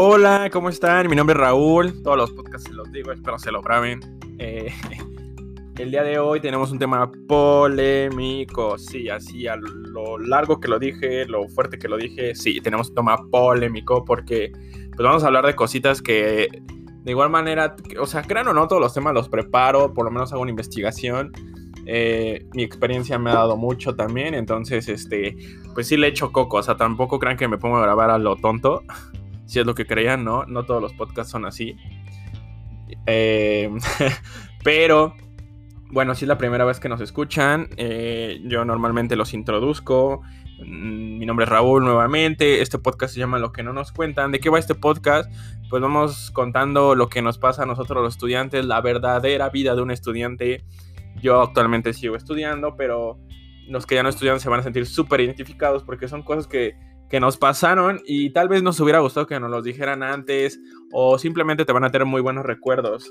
Hola, ¿cómo están? Mi nombre es Raúl. Todos los podcasts se los digo, espero se lo graben. Eh, el día de hoy tenemos un tema polémico. Sí, así a lo largo que lo dije, lo fuerte que lo dije. Sí, tenemos un tema polémico porque pues vamos a hablar de cositas que de igual manera, o sea, crean o no, todos los temas los preparo, por lo menos hago una investigación. Eh, mi experiencia me ha dado mucho también, entonces, este, pues sí le echo coco, o sea, tampoco crean que me pongo a grabar a lo tonto si es lo que creían, ¿no? No todos los podcasts son así. Eh, pero, bueno, si es la primera vez que nos escuchan, eh, yo normalmente los introduzco. Mm, mi nombre es Raúl nuevamente. Este podcast se llama Lo que no nos cuentan. ¿De qué va este podcast? Pues vamos contando lo que nos pasa a nosotros los estudiantes, la verdadera vida de un estudiante. Yo actualmente sigo estudiando, pero los que ya no estudian se van a sentir súper identificados porque son cosas que que nos pasaron y tal vez nos hubiera gustado que nos los dijeran antes o simplemente te van a tener muy buenos recuerdos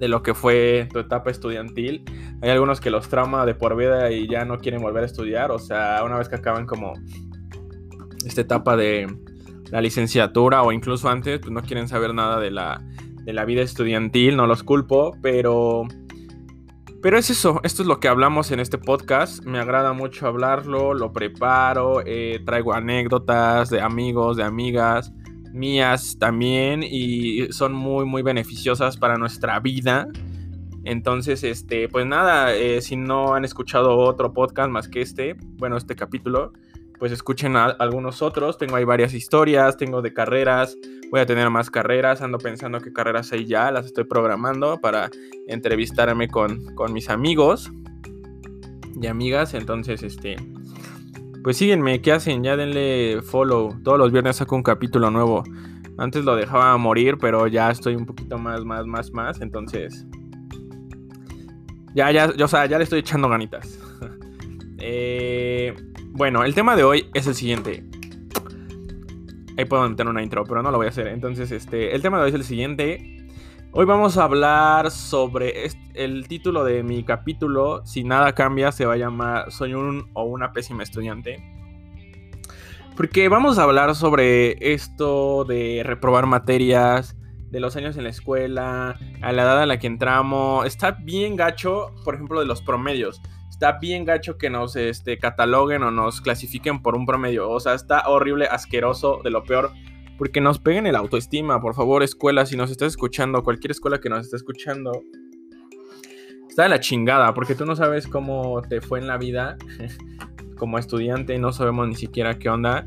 de lo que fue tu etapa estudiantil. Hay algunos que los trauma de por vida y ya no quieren volver a estudiar, o sea, una vez que acaban como esta etapa de la licenciatura o incluso antes, pues no quieren saber nada de la, de la vida estudiantil, no los culpo, pero pero es eso, esto es lo que hablamos en este podcast. Me agrada mucho hablarlo, lo preparo, eh, traigo anécdotas de amigos, de amigas mías también y son muy, muy beneficiosas para nuestra vida. Entonces, este, pues nada, eh, si no han escuchado otro podcast más que este, bueno, este capítulo, pues escuchen algunos otros. Tengo ahí varias historias, tengo de carreras, voy a tener más carreras, ando pensando qué carreras hay ya, las estoy programando para entrevistarme con, mis amigos y amigas. Entonces, este, pues síguenme, ¿qué hacen? Ya denle follow. Todos los viernes saco un capítulo nuevo. Antes lo dejaba morir, pero ya estoy un poquito más, más, más, más. Entonces, ya, ya, o sea, ya le estoy echando ganitas. eh, bueno, el tema de hoy es el siguiente. Ahí puedo meter una intro, pero no lo voy a hacer. Entonces, este, el tema de hoy es el siguiente. Hoy vamos a hablar sobre el título de mi capítulo. Si nada cambia, se va a llamar Soy un o una pésima estudiante. Porque vamos a hablar sobre esto de reprobar materias, de los años en la escuela, a la edad a la que entramos. Está bien gacho, por ejemplo, de los promedios está bien gacho que nos este, cataloguen o nos clasifiquen por un promedio. O sea, está horrible, asqueroso, de lo peor. Porque nos peguen el autoestima, por favor, escuela, si nos estás escuchando, cualquier escuela que nos esté escuchando, está de la chingada, porque tú no sabes cómo te fue en la vida como estudiante, no sabemos ni siquiera qué onda.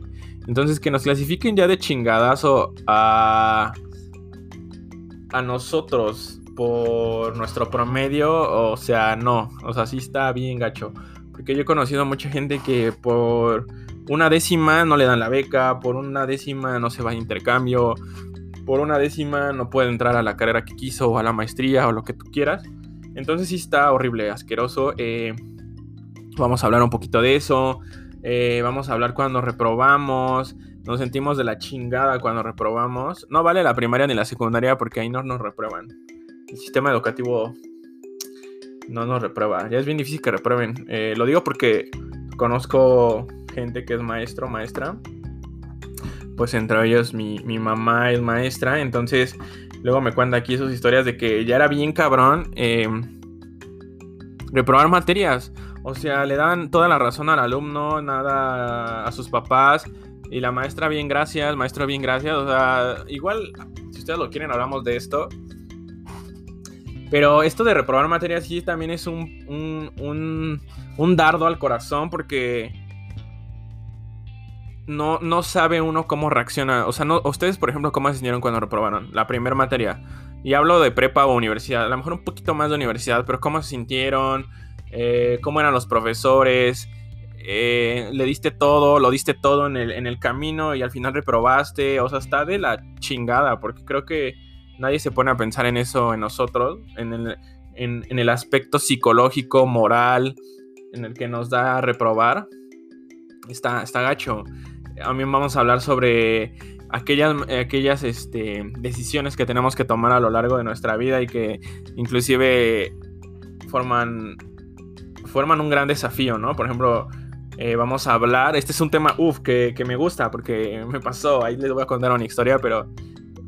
Entonces, que nos clasifiquen ya de chingadazo a, a nosotros por nuestro promedio, o sea, no, o sea, sí está bien gacho. Porque yo he conocido a mucha gente que por una décima no le dan la beca, por una décima no se va a intercambio, por una décima no puede entrar a la carrera que quiso o a la maestría o lo que tú quieras. Entonces sí está horrible, asqueroso. Eh, vamos a hablar un poquito de eso. Eh, vamos a hablar cuando reprobamos. Nos sentimos de la chingada cuando reprobamos. No vale la primaria ni la secundaria porque ahí no nos reprueban el sistema educativo no nos reprueba. Ya es bien difícil que reprueben. Eh, lo digo porque conozco gente que es maestro, maestra. Pues entre ellos mi, mamá es maestra. Entonces luego me cuenta aquí sus historias de que ya era bien cabrón eh, reprobar materias. O sea, le dan toda la razón al alumno, nada a sus papás. Y la maestra, bien gracias, maestro, bien gracias. O sea, igual, si ustedes lo quieren, hablamos de esto. Pero esto de reprobar materias sí también es un, un, un, dardo al corazón porque no, no sabe uno cómo reacciona. O sea, no, ustedes, por ejemplo, ¿cómo se sintieron cuando reprobaron la primera materia? Y hablo de prepa o universidad, a lo mejor un poquito más de universidad, pero ¿cómo se sintieron? Eh, ¿Cómo eran los profesores? Eh, le diste todo, lo diste todo en el, en el camino y al final reprobaste. O sea, está de la chingada, porque creo que nadie se pone a pensar en eso en nosotros, en el, en, el aspecto psicológico, moral, en el que nos da a reprobar. está, está gacho. Mí vamos a hablar sobre aquellas, aquellas este, decisiones que tenemos que tomar a lo largo de nuestra vida y que inclusive forman, forman un gran desafío, ¿no? Por ejemplo, eh, vamos a hablar, este es un tema, uff, que, me gusta porque me pasó, ahí les voy a contar una historia, pero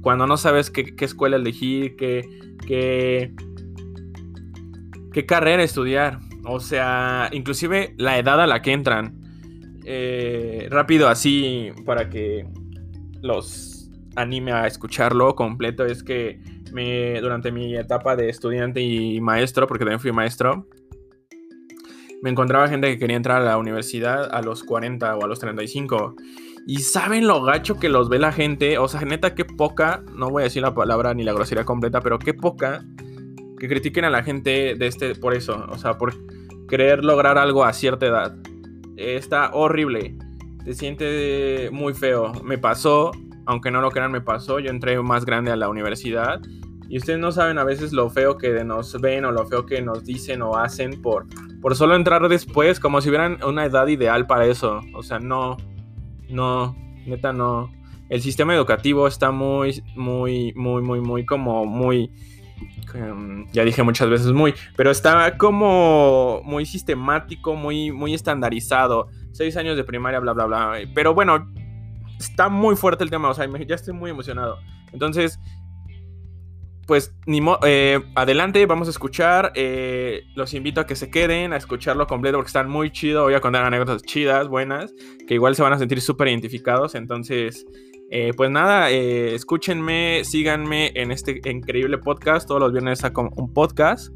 cuando no sabes qué, escuela elegir, qué, qué, qué carrera estudiar, o sea, inclusive la edad a la que entran. Eh, rápido así para que los anime a escucharlo completo es que me, durante mi etapa de estudiante y maestro, porque también fui maestro, me encontraba gente que quería entrar a la universidad a los 40 o a los 35. Y saben lo gacho que los ve la gente. O sea, neta, qué poca, no voy a decir la palabra ni la grosería completa, pero qué poca que critiquen a la gente de este por eso. O sea, por querer lograr algo a cierta edad. Está horrible. Se siente muy feo. Me pasó, aunque no lo crean, me pasó. Yo entré más grande a la universidad. Y ustedes no saben a veces lo feo que nos ven o lo feo que nos dicen o hacen por, por solo entrar después, como si hubieran una edad ideal para eso. O sea, no, no, neta no. El sistema educativo está muy, muy, muy, muy, muy como muy Em, ya dije muchas veces muy, pero está como muy sistemático, muy, muy estandarizado. Seis años de primaria, bla, bla, bla. Pero bueno, está muy fuerte el tema, o sea, ya estoy muy emocionado. Entonces, pues, ni eh, adelante, vamos a escuchar. Eh, los invito a que se queden, a escucharlo completo porque están muy chido. Voy a contar anécdotas chidas, buenas, que igual se van a sentir súper identificados. Entonces, eh, pues nada, eh, escúchenme, síganme en este increíble podcast. Todos los viernes saco un podcast.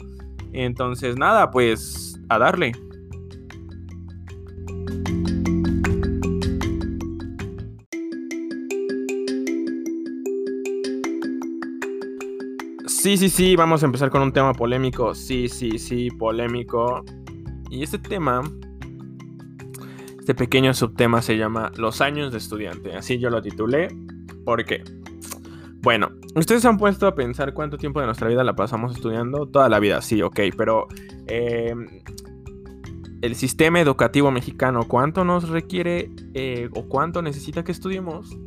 Entonces nada, pues a darle. Sí, sí, sí, vamos a empezar con un tema polémico. Sí, sí, sí, polémico. Y este tema este pequeño subtema se llama Los años de estudiante. Así yo lo titulé. ¿Por qué? Bueno, ustedes han puesto a pensar cuánto tiempo de nuestra vida la pasamos estudiando. Toda la vida, sí, ok, pero eh, el sistema educativo mexicano, ¿cuánto nos requiere eh, o cuánto necesita que estudiemos?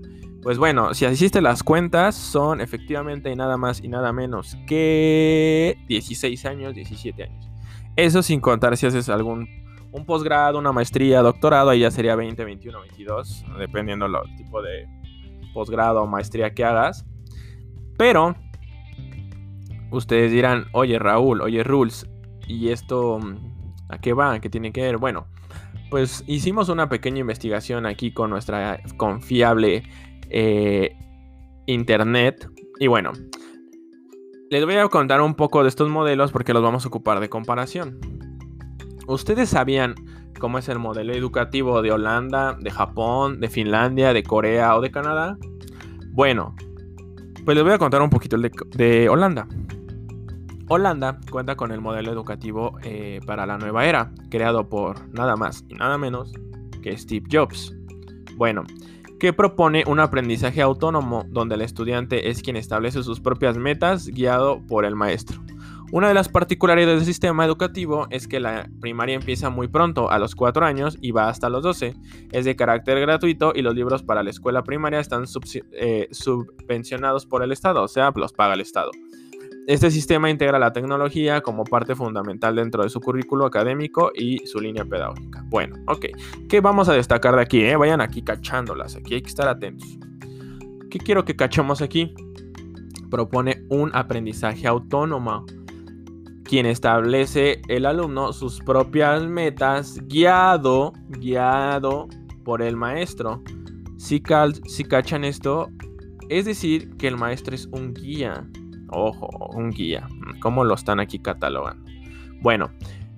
Pues bueno, si hiciste las cuentas, son efectivamente nada más y nada menos que 16 años, 17 años. Eso sin contar si haces algún un posgrado, una maestría, doctorado, ahí ya sería 20, 21, 22, dependiendo del tipo de posgrado o maestría que hagas. Pero ustedes dirán, oye Raúl, oye Rules, ¿y esto a qué va? ¿Qué tiene que ver? Bueno, pues hicimos una pequeña investigación aquí con nuestra confiable eh, internet. Y bueno, les voy a contar un poco de estos modelos porque los vamos a ocupar de comparación. ¿Ustedes sabían cómo es el modelo educativo de Holanda, de Japón, de Finlandia, de Corea o de Canadá? Bueno, pues les voy a contar un poquito de, Holanda. Holanda cuenta con el modelo educativo eh, para la nueva era, creado por nada más y nada menos que Steve Jobs. Bueno, que propone un aprendizaje autónomo donde el estudiante es quien establece sus propias metas guiado por el maestro. Una de las particularidades del sistema educativo es que la primaria empieza muy pronto, a los 4 años, y va hasta los 12. Es de carácter gratuito y los libros para la escuela primaria están eh, subvencionados por el Estado, o sea, los paga el Estado. Este sistema integra la tecnología como parte fundamental dentro de su currículo académico y su línea pedagógica. Bueno, ok. ¿Qué vamos a destacar de aquí? Eh? Vayan aquí cachándolas, aquí hay que estar atentos. ¿Qué quiero que cachemos aquí? Propone un aprendizaje autónomo quien establece el alumno sus propias metas guiado, guiado por el maestro. Si, si cachan esto, es decir, que el maestro es un guía. Ojo, un guía. ¿Cómo lo están aquí catalogando? Bueno,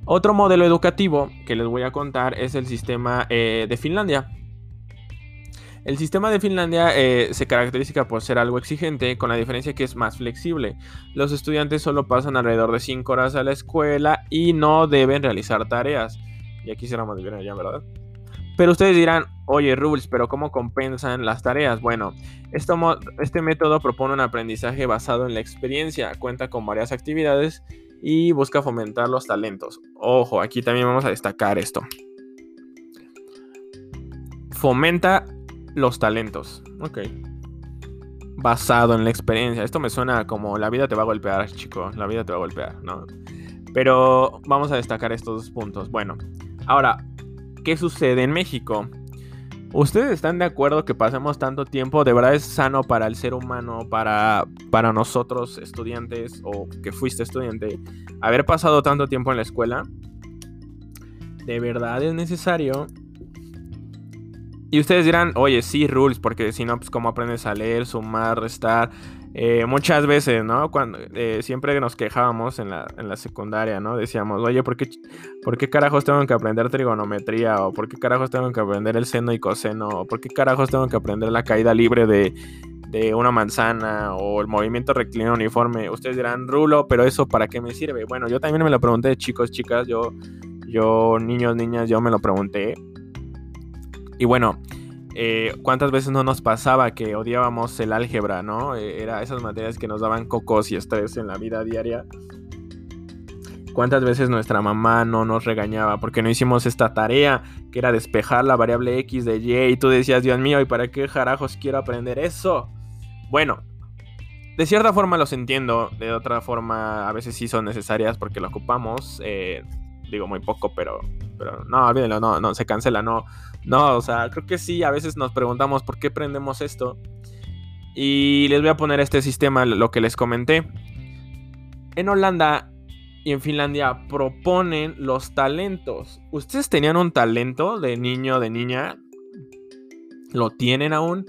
otro modelo educativo que les voy a contar es el sistema eh, de Finlandia. El sistema de Finlandia eh, se caracteriza por ser algo exigente, con la diferencia que es más flexible. Los estudiantes solo pasan alrededor de 5 horas a la escuela y no deben realizar tareas. Y aquí más bien allá, ¿verdad? Pero ustedes dirán, oye Rules, pero ¿cómo compensan las tareas? Bueno, este método propone un aprendizaje basado en la experiencia, cuenta con varias actividades y busca fomentar los talentos. Ojo, aquí también vamos a destacar esto. fomenta los talentos. Ok. Basado en la experiencia. Esto me suena como la vida te va a golpear, chico. La vida te va a golpear, ¿no? Pero vamos a destacar estos dos puntos. Bueno, ahora, ¿qué sucede en México? ¿Ustedes están de acuerdo que pasemos tanto tiempo? ¿De verdad es sano para el ser humano, para, para nosotros estudiantes o que fuiste estudiante, haber pasado tanto tiempo en la escuela? ¿De verdad es necesario? Y ustedes dirán, oye, sí, rules, porque si no, pues cómo aprendes a leer, sumar, restar. Eh, muchas veces, ¿no? Cuando eh, siempre nos quejábamos en la, en la, secundaria, ¿no? Decíamos, oye, ¿por qué, ¿por qué carajos tengo que aprender trigonometría? ¿O por qué carajos tengo que aprender el seno y coseno? ¿O por qué carajos tengo que aprender la caída libre de, de una manzana? ¿O el movimiento rectilíneo uniforme? Ustedes dirán, rulo, pero eso ¿para qué me sirve? Bueno, yo también me lo pregunté, chicos, chicas, yo, yo, niños, niñas, yo me lo pregunté. Y bueno, eh, ¿Cuántas veces no nos pasaba que odiábamos el álgebra, no? Eh, era esas materias que nos daban cocos y estrés en la vida diaria. ¿Cuántas veces nuestra mamá no nos regañaba porque no hicimos esta tarea que era despejar la variable x de y y tú decías, Dios mío, ¿y para qué jarajos quiero aprender eso? Bueno, de cierta forma los entiendo, de otra forma a veces sí son necesarias porque lo ocupamos. Eh, digo muy poco, pero, pero no, olvídenlo, no, no, se cancela, no, no, o sea, creo que sí, a veces nos preguntamos por qué prendemos esto. Y les voy a poner este sistema, lo que les comenté. En Holanda y en Finlandia proponen los talentos. ¿Ustedes tenían un talento de niño, de niña? ¿Lo tienen aún?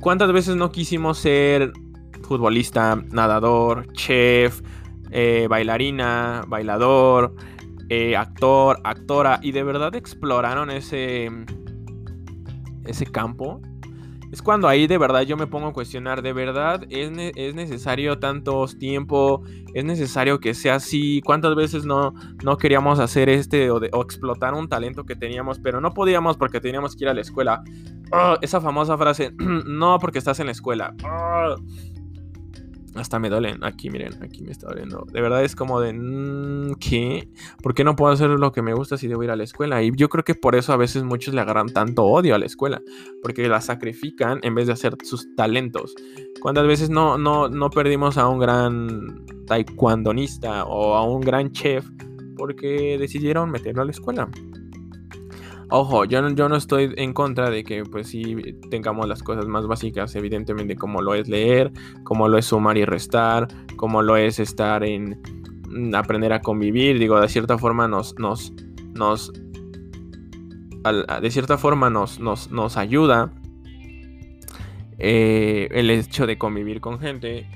¿Cuántas veces no quisimos ser futbolista, nadador, chef, eh, bailarina, bailador, eh, actor, actora, y de verdad exploraron ese, ese campo, es cuando ahí de verdad yo me pongo a cuestionar, ¿de verdad es, es necesario tanto tiempo? ¿Es necesario que sea así? ¿Cuántas veces no, no queríamos hacer este o, explotar un talento que teníamos, pero no podíamos porque teníamos que ir a la escuela? Ah, esa famosa frase, no porque estás en la escuela. Ah, hasta me duelen. Aquí, miren, aquí me está doliendo. De verdad es como de. Mm, ¿Qué? ¿Por qué no puedo hacer lo que me gusta si debo ir a la escuela? Y yo creo que por eso a veces muchos le agarran tanto odio a la escuela. Porque la sacrifican en vez de hacer sus talentos. ¿Cuántas veces no, no, no perdimos a un gran taekwondonista o a un gran chef porque decidieron meterlo a la escuela? Ojo, yo no, yo no estoy en contra de que pues sí tengamos las cosas más básicas, evidentemente como lo es leer, como lo es sumar y restar, como lo es estar en mm, aprender a convivir, digo, de cierta forma nos, nos, nos, de cierta forma nos, nos, nos ayuda eh, el hecho de convivir con gente,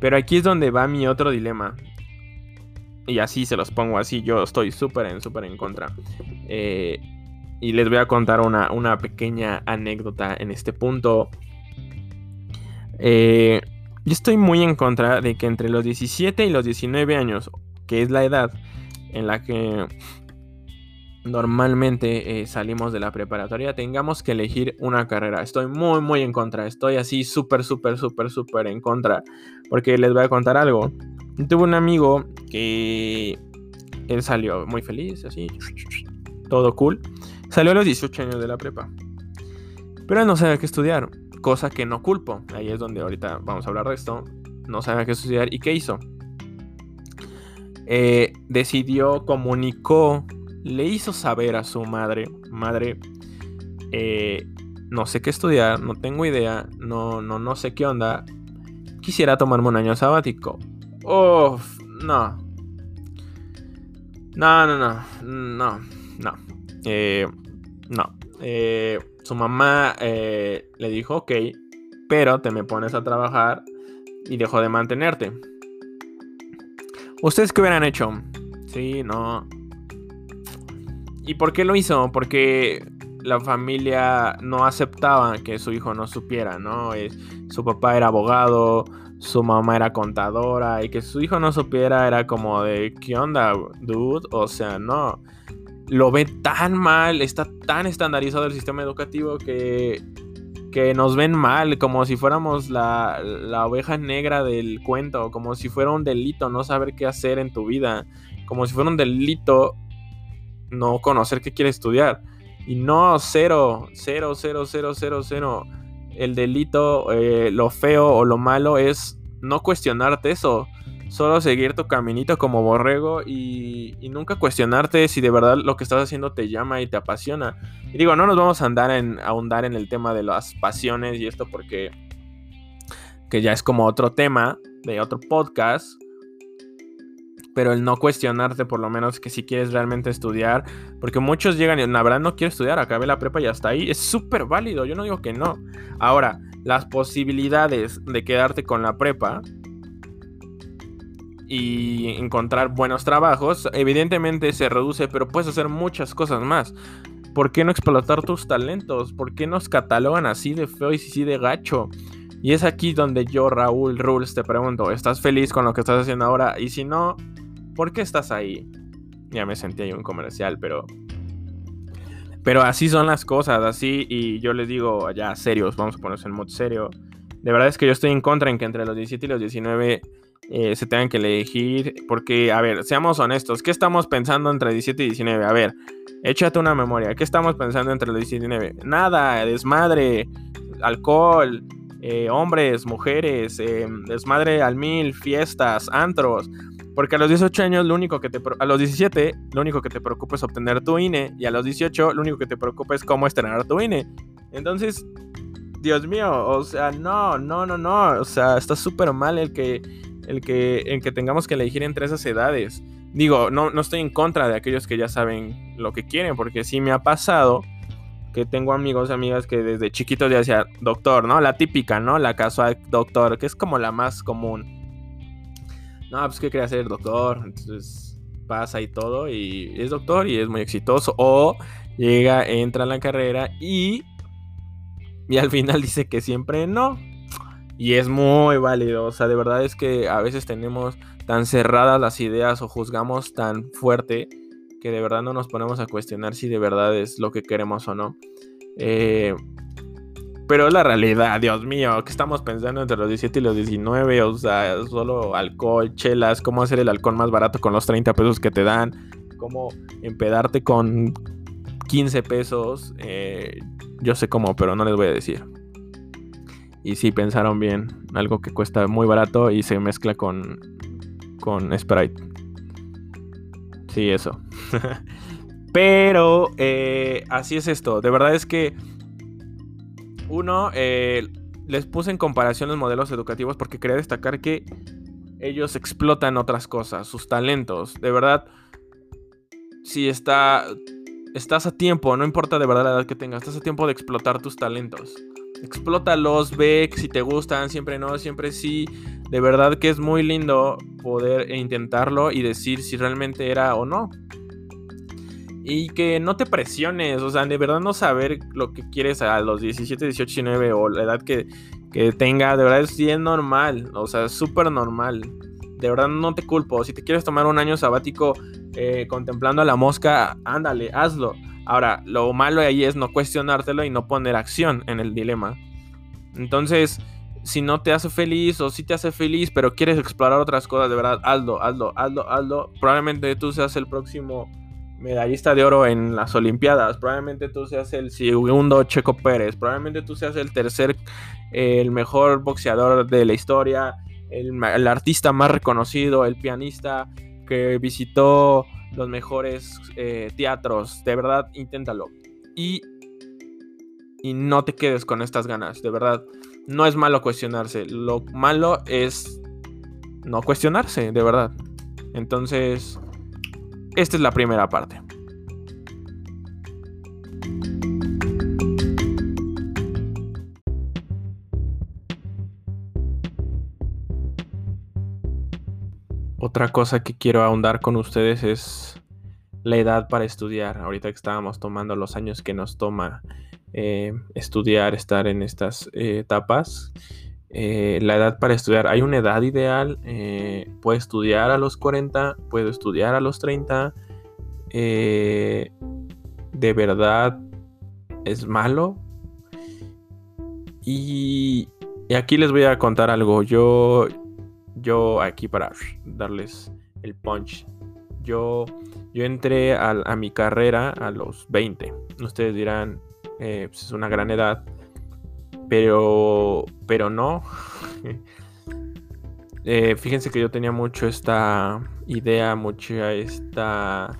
pero aquí es donde va mi otro dilema. Y así se los pongo así, yo estoy súper en, súper en contra. Eh, y les voy a contar una, pequeña anécdota en este punto. Eh, yo estoy muy en contra de que entre los 17 y los 19 años, que es la edad en la que normalmente eh, salimos de la preparatoria, tengamos que elegir una carrera. Estoy muy, muy en contra. Estoy así súper, súper, súper, súper en contra. Porque les voy a contar algo. Tuve un amigo que él salió muy feliz, así, todo cool. Salió a los 18 años de la prepa. Pero no sabía qué estudiar, cosa que no culpo. Ahí es donde ahorita vamos a hablar de esto. No sabía qué estudiar y qué hizo. Eh, decidió, comunicó, le hizo saber a su madre, madre, eh, no sé qué estudiar, no tengo idea, no, no, no sé qué onda. Quisiera tomarme un año sabático. No. No, no, no, no, no. Eh, no. Eh, su mamá eh, le dijo, ok, pero te me pones a trabajar y dejo de mantenerte. ¿Ustedes qué hubieran hecho? Sí, no. ¿Y por qué lo hizo? Porque la familia no aceptaba que su hijo no supiera, ¿no? su papá era abogado, su mamá era contadora y que su hijo no supiera era como de, ¿qué onda, dude? O sea, no lo ve tan mal, está tan estandarizado el sistema educativo que, que nos ven mal, como si fuéramos la, la, oveja negra del cuento, como si fuera un delito no saber qué hacer en tu vida, como si fuera un delito no conocer qué quieres estudiar. Y no, cero, cero, cero, cero, cero, cero. El delito, eh, lo feo o lo malo es no cuestionarte eso. Solo seguir tu caminito como borrego y, nunca cuestionarte si de verdad lo que estás haciendo te llama y te apasiona. Y digo, no nos vamos a andar en, ahondar en el tema de las pasiones y esto porque que ya es como otro tema de otro podcast pero el no cuestionarte por lo menos que si quieres realmente estudiar, porque muchos llegan y la verdad no quiero estudiar, acabé la prepa y hasta ahí, es súper válido, yo no digo que no. Ahora, las posibilidades de quedarte con la prepa y encontrar buenos trabajos, evidentemente se reduce, pero puedes hacer muchas cosas más. ¿Por qué no explotar tus talentos? ¿Por qué nos catalogan así de feo y así de gacho? Y es aquí donde yo, Raúl Rules, te pregunto, ¿estás feliz con lo que estás haciendo ahora? Y si no, ¿por qué estás ahí? Ya me sentí ahí un comercial, pero... Pero así son las cosas, así, y yo les digo, ya serios, vamos a ponerse en modo serio. De verdad es que yo estoy en contra en que entre los 17 y los 19 eh, se tengan que elegir, porque, a ver, seamos honestos, ¿qué estamos pensando entre 17 y 19? A ver, échate una memoria, ¿qué estamos pensando entre los 17 y 19? Nada, desmadre, alcohol, eh, hombres, mujeres, eh, desmadre al mil, fiestas, antros. Porque a los 18 años, lo único que te. A los 17, lo único que te preocupa es obtener tu INE. Y a los 18, lo único que te preocupa es cómo estrenar tu INE. Entonces, Dios mío, o sea, no, no, no, no. O sea, está súper mal el que, el, que, que tengamos que elegir entre esas edades. Digo, no, no estoy en contra de aquellos que ya saben lo que quieren, porque sí me ha pasado que tengo amigos y amigas que desde chiquitos ya decían doctor, ¿no? La típica, ¿no? La casual doctor, que es como la más común no, pues que quería ser doctor, entonces pasa y todo y es doctor y es muy exitoso o llega, entra en la carrera y y al final dice que siempre no. Y es muy válido, o sea, de verdad es que a veces tenemos tan cerradas las ideas o juzgamos tan fuerte que de verdad no nos ponemos a cuestionar si de verdad es lo que queremos o no. Eh, pero la realidad, Dios mío, que estamos pensando entre los 17 y los 19, o sea, solo alcohol, chelas, cómo hacer el alcohol más barato con los 30 pesos que te dan, cómo empedarte con 15 pesos, eh, yo sé cómo, pero no les voy a decir. Y si pensaron bien, algo que cuesta muy barato y se mezcla con, con Sprite. Sí, eso. pero eh, así es esto, de verdad es que uno, eh, les puse en comparación los modelos educativos porque quería destacar que ellos explotan otras cosas, sus talentos. De verdad, si está, estás a tiempo, no importa de verdad la edad que tengas, estás a tiempo de explotar tus talentos. Explótalos, ve si te gustan, siempre no, siempre sí. De verdad que es muy lindo poder intentarlo y decir si realmente era o no. Y que no te presiones, o sea, de verdad no saber lo que quieres a los 17, 18, 19 o la edad que, tenga, de verdad es bien normal, o sea, súper normal. De verdad no te culpo. Si te quieres tomar un año sabático eh, contemplando a la mosca, ándale, hazlo. Ahora, lo malo ahí es no cuestionártelo y no poner acción en el dilema. Entonces, si no te hace feliz o si te hace feliz, pero quieres explorar otras cosas, de verdad, hazlo, hazlo, hazlo, hazlo. Probablemente tú seas el próximo medallista de oro en las Olimpiadas, probablemente tú seas el segundo Checo Pérez, probablemente tú seas el tercer, el mejor boxeador de la historia, el, artista más reconocido, el pianista que visitó los mejores eh, teatros, de verdad, inténtalo. Y, y no te quedes con estas ganas, de verdad. No es malo cuestionarse, lo malo es no cuestionarse, de verdad. Entonces, esta es la primera parte. Otra cosa que quiero ahondar con ustedes es la edad para estudiar. Ahorita que estábamos tomando los años que nos toma eh, estudiar, estar en estas eh, etapas. Eh, la edad para estudiar. Hay una edad ideal. Puedo estudiar a los 40, puedo estudiar a los 30. Eh, de verdad es malo. Y, aquí les voy a contar algo. Yo, yo aquí para darles el punch. Yo Yo entré a, mi carrera a los 20. Ustedes dirán, eh, pues es una gran edad, pero, pero no. Eh, fíjense que yo tenía mucho esta idea, mucha esta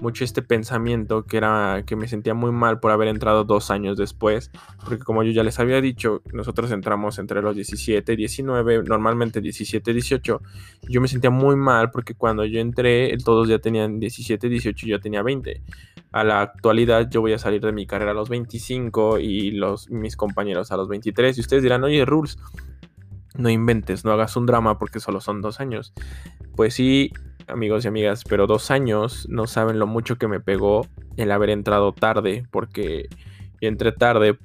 mucho este pensamiento que era que me sentía muy mal por haber entrado dos años después, porque como yo ya les había dicho, nosotros entramos entre los 17 y 19, normalmente 17 y 18, yo me sentía muy mal porque cuando yo entré todos ya tenían 17, 18 y yo tenía 20. A la actualidad yo voy a salir de mi carrera a los 25 y los, mis compañeros a los 23 y ustedes dirán, oye, Rules, no inventes, no hagas un drama porque solo son dos años. Pues sí, amigos y amigas, pero dos años no saben lo mucho que me pegó el haber entrado tarde, porque yo entré tarde,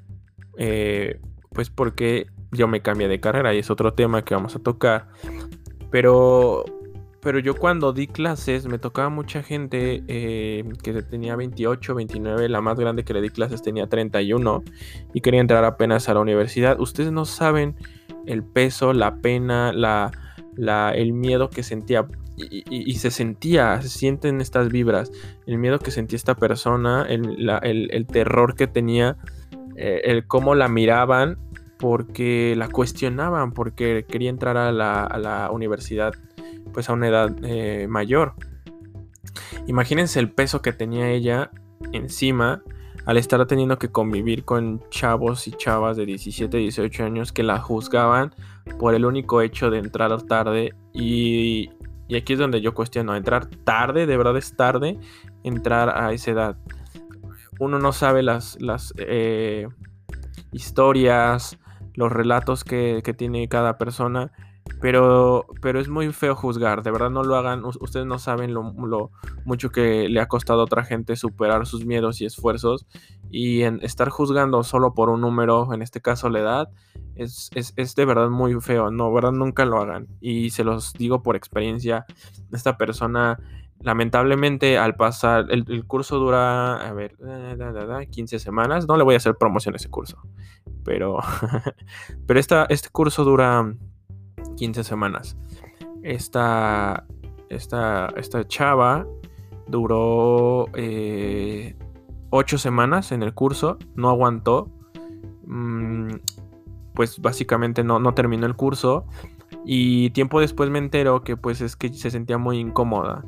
eh, pues porque yo me cambié de carrera y es otro tema que vamos a tocar. Pero, pero yo cuando di clases me tocaba mucha gente eh, que tenía 28, 29, la más grande que le di clases tenía 31 y quería entrar apenas a la universidad. Ustedes no saben el peso, la pena, la, la, el miedo que sentía y, se sentía, se sienten estas vibras, el miedo que sentía esta persona, el, terror que tenía, eh, el cómo la miraban, porque la cuestionaban, porque quería entrar a la, universidad pues a una edad eh, mayor. Imagínense el peso que tenía ella encima al estar teniendo que convivir con chavos y chavas de 17, 18 años que la juzgaban por el único hecho de entrar tarde y, y aquí es donde yo cuestiono, entrar tarde, de verdad es tarde entrar a esa edad. Uno no sabe las, las eh, historias, los relatos que, tiene cada persona, pero, pero es muy feo juzgar, de verdad no lo hagan, ustedes no saben lo, mucho que le ha costado a otra gente superar sus miedos y esfuerzos y en estar juzgando solo por un número, en este caso la edad, es, de verdad muy feo, no, verdad nunca lo hagan. Y se los digo por experiencia, esta persona lamentablemente al pasar, el, curso dura, a ver, 15 semanas, no le voy a hacer promoción a ese curso, pero, pero esta, este curso dura 15 semanas. Esta, esta, esta chava duró 8 eh, semanas en el curso, no aguantó. Mm, pues básicamente no, no terminó el curso y tiempo después me entero que pues es que se sentía muy incómoda.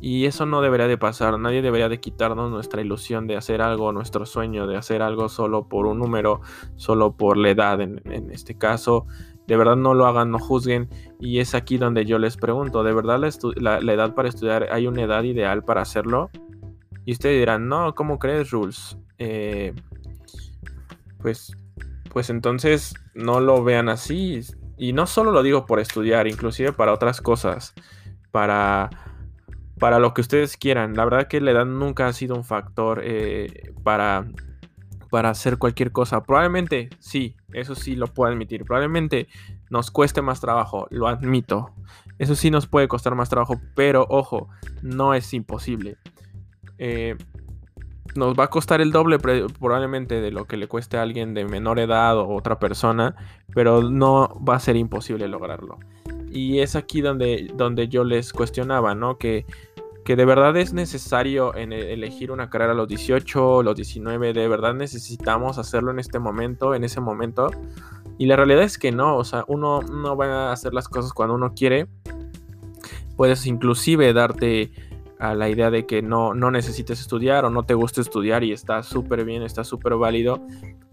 Y eso no debería de pasar, nadie debería de quitarnos nuestra ilusión de hacer algo, nuestro sueño de hacer algo solo por un número, solo por la edad en, este caso. De verdad no lo hagan, no juzguen. Y es aquí donde yo les pregunto, ¿de verdad la, edad para estudiar hay una edad ideal para hacerlo? Y ustedes dirán, no, ¿cómo crees, Rules? Eh, pues pues entonces no lo vean así. Y no solo lo digo por estudiar, inclusive para otras cosas, para, para lo que ustedes quieran. La verdad que la edad nunca ha sido un factor eh, para, para hacer cualquier cosa. Probablemente sí, eso sí lo puedo admitir. Probablemente nos cueste más trabajo, lo admito. Eso sí nos puede costar más trabajo, pero ojo, no es imposible. Eh, nos va a costar el doble probablemente de lo que le cueste a alguien de menor edad o otra persona, pero no va a ser imposible lograrlo. Y es aquí donde, donde yo les cuestionaba, ¿no? Que, que de verdad es necesario e, elegir una carrera a los 18, los 19, de verdad necesitamos hacerlo en este momento, en ese momento. Y la realidad es que no, o sea, uno no va a hacer las cosas cuando uno quiere. Puedes inclusive darte a la idea de que no, no necesites estudiar o no te gusta estudiar y está súper bien, está súper válido.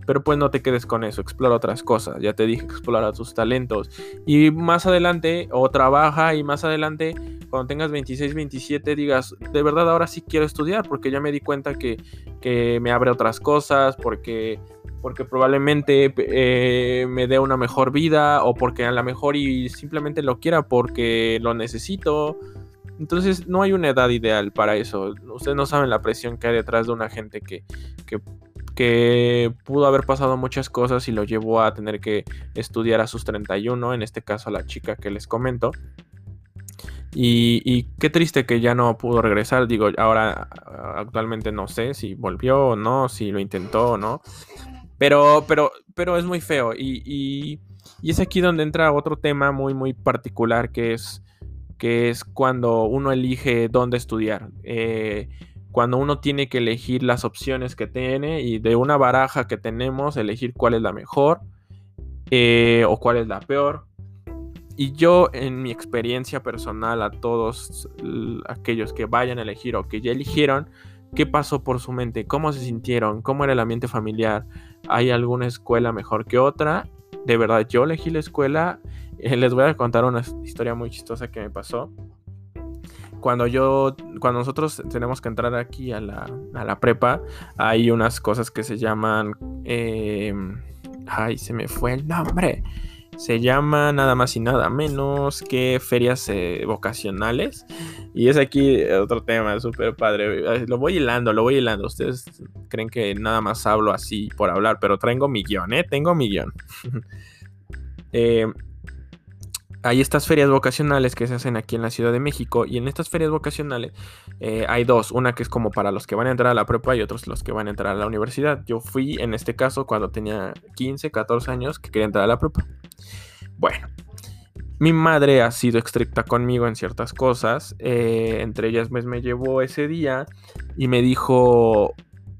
Pero pues no te quedes con eso, explora otras cosas. Ya te dije, explora tus talentos. Y más adelante, o trabaja y más adelante, cuando tengas 26, 27, digas, de verdad ahora sí quiero estudiar porque ya me di cuenta que, que me abre otras cosas, porque, porque probablemente eh, me dé una mejor vida o porque a lo mejor y simplemente lo quiera porque lo necesito entonces no hay una edad ideal para eso. Ustedes no saben la presión que hay detrás de una gente que, que, pudo haber pasado muchas cosas y lo llevó a tener que estudiar a sus 31, en este caso a la chica que les comento. Y, qué triste que ya no pudo regresar. Digo, ahora actualmente no sé si volvió o no, si lo intentó o no. Pero, pero, pero es muy feo. Y, y, y es aquí donde entra otro tema muy, muy particular que es que es cuando uno elige dónde estudiar. Eh, cuando uno tiene que elegir las opciones que tiene y de una baraja que tenemos, elegir cuál es la mejor eh, o cuál es la peor. Y yo, en mi experiencia personal, a todos aquellos que vayan a elegir o que ya eligieron, ¿qué pasó por su mente? ¿Cómo se sintieron? ¿Cómo era el ambiente familiar? ¿Hay alguna escuela mejor que otra? De verdad, yo elegí la escuela. Eh, les voy a contar una historia muy chistosa que me pasó cuando yo, cuando nosotros tenemos que entrar aquí a la, a la prepa, hay unas cosas que se llaman, em, ay, se me fue el nombre. Se llama nada más y nada menos que ferias eh, vocacionales. Y es aquí otro tema súper padre. Lo voy hilando, lo voy hilando. Ustedes creen que nada más hablo así por hablar, pero tengo mi guion, ¿eh? Tengo mi guion. eh, hay estas ferias vocacionales que se hacen aquí en la Ciudad de México y en estas ferias vocacionales eh, hay dos, una que es como para los que van a entrar a la prepa y otros los que van a entrar a la universidad. Yo fui en este caso cuando tenía 15, 14 años que quería entrar a la prepa. Bueno, mi madre ha sido estricta conmigo en ciertas cosas, eh, entre ellas pues, me llevó ese día y me dijo,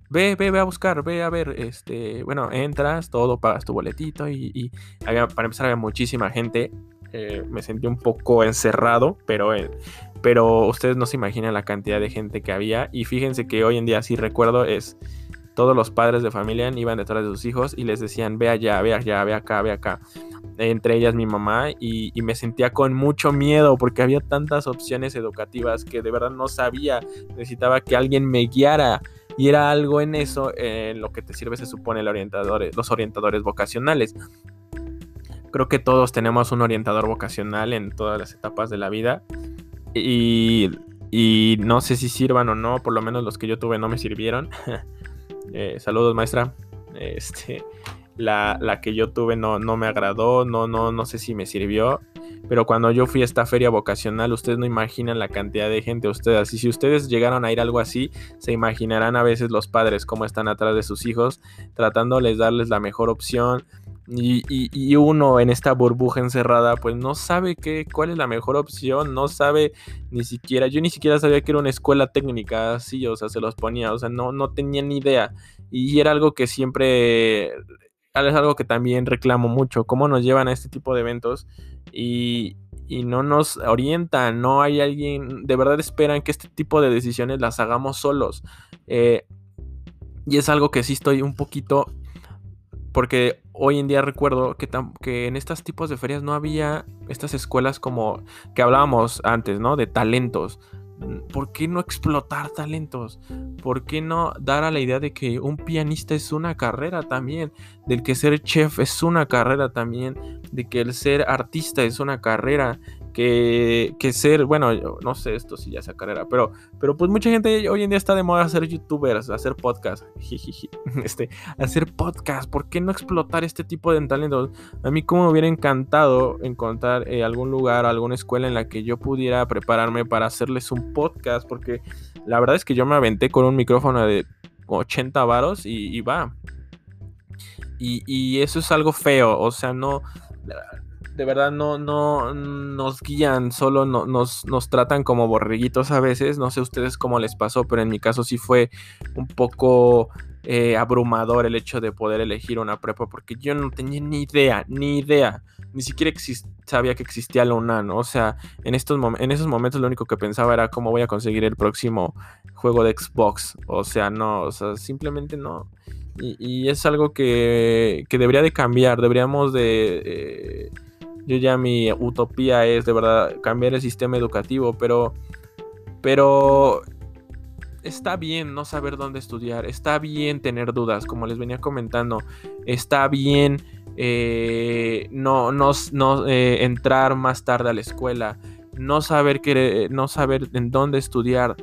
ve, ve, ve a buscar, ve a ver, este, bueno, entras, todo, pagas tu boletito y, para empezar había muchísima gente eh, me sentí un poco encerrado, pero, eh, pero ustedes no se imaginan la cantidad de gente que había. Y fíjense que hoy en día, si recuerdo, es todos los padres de familia iban detrás de sus hijos y les decían, ve allá, ve allá, ve acá, ve acá. Entre ellas mi mamá y, me sentía con mucho miedo porque había tantas opciones educativas que de verdad no sabía, necesitaba que alguien me guiara. Y era algo en eso en lo que te sirve, se supone, el orientador, los orientadores vocacionales. Creo que todos tenemos un orientador vocacional en todas las etapas de la vida. Y, no sé si sirvan o no, por lo menos los que yo tuve no me sirvieron. Eh, saludos, maestra. Este, la, que yo tuve no, no me agradó, no, no, no sé si me sirvió. Pero cuando yo fui a esta feria vocacional, ustedes no imaginan la cantidad de gente, ustedes. Y si ustedes llegaron a ir algo así, se imaginarán a veces los padres cómo están atrás de sus hijos, tratándoles darles la mejor opción, y, uno en esta burbuja encerrada, pues no sabe qué, cuál es la mejor opción, no sabe ni siquiera, yo ni siquiera sabía que era una escuela técnica, así, o sea, se los ponía, o sea, no, no tenía ni idea. Y era algo que siempre, es algo que también reclamo mucho, cómo nos llevan a este tipo de eventos y, no nos orientan, no hay alguien, de verdad esperan que este tipo de decisiones las hagamos solos. Eh, y es algo que sí estoy un poquito porque hoy en día recuerdo que, en estos tipos de ferias no había estas escuelas como que hablábamos antes, ¿no? De talentos. ¿Por qué no explotar talentos? ¿Por qué no dar a la idea de que un pianista es una carrera también? Del que ser chef es una carrera también. De que el ser artista es una carrera que, ser, bueno, no sé esto si ya sea carrera, pero, pero pues mucha gente hoy en día está de moda hacer youtubers, hacer podcast, este, hacer podcast, ¿por qué no explotar este tipo de talentos? A mí como me hubiera encantado encontrar eh, algún lugar, alguna escuela en la que yo pudiera prepararme para hacerles un podcast, porque la verdad es que yo me aventé con un micrófono de 80 varos y, va. Y, y eso es algo feo, o sea, no de verdad no, no nos guían, solo nos, nos tratan como borreguitos a veces. No sé ustedes cómo les pasó, pero en mi caso sí fue un poco eh, abrumador el hecho de poder elegir una prepa porque yo no tenía ni idea, ni idea. Ni siquiera sabía que existía la UNAM. O sea, en, estos en esos momentos lo único que pensaba era cómo voy a conseguir el próximo juego de Xbox. O sea, no, o sea, simplemente no. Y, es algo que, que, debería de cambiar. Deberíamos de... Eh, yo ya mi utopía es de verdad cambiar el sistema educativo, pero pero está bien no saber dónde estudiar, está bien tener dudas, como les venía comentando, está bien eh, no, no, eh, entrar más tarde a la escuela, no saber, que, no saber en dónde estudiar,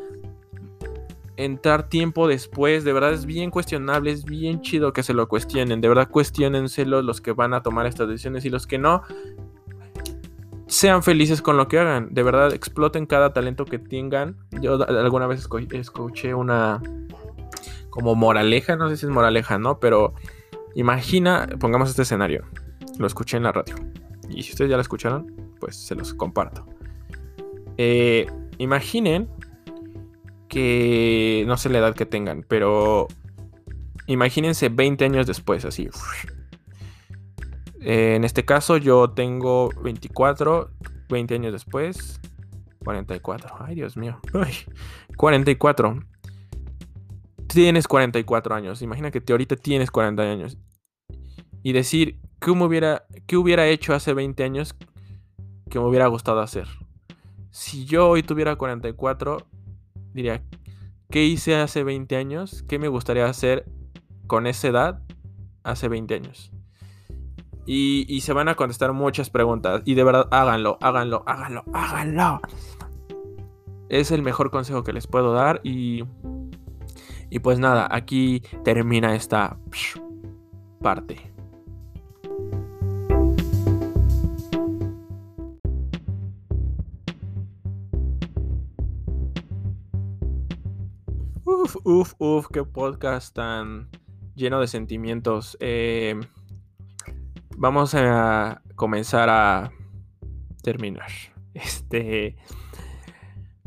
entrar tiempo después, de verdad es bien cuestionable, es bien chido que se lo cuestionen, de verdad cuestionenselo los que van a tomar estas decisiones y los que no, sean felices con lo que hagan, de verdad exploten cada talento que tengan. Yo alguna vez escuché una como moraleja, no sé si es moraleja, ¿no? Pero imagina, pongamos este escenario, lo escuché en la radio. Y si ustedes ya lo escucharon, pues se los comparto. Eh, imaginen que no sé la edad que tengan, pero imagínense 20 años después, así. Eh, en este caso yo tengo 24, 20 años después, 44. Ay, Dios mío. 44. Tienes 44 años. Imagina que ahorita tienes 40 años. Y decir, ¿qué, hubiera, ¿qué hubiera hecho hace 20 años que me hubiera gustado hacer? Si yo hoy tuviera 44, diría, ¿qué hice hace 20 años? ¿Qué me gustaría hacer con esa edad hace 20 años? Y, se van a contestar muchas preguntas. Y de verdad, háganlo, háganlo, háganlo, háganlo. Es el mejor consejo que les puedo dar. Y, y pues nada, aquí termina esta parte. Uf, uf, uf, qué podcast tan lleno de sentimientos. Eh, vamos a comenzar a terminar. Este.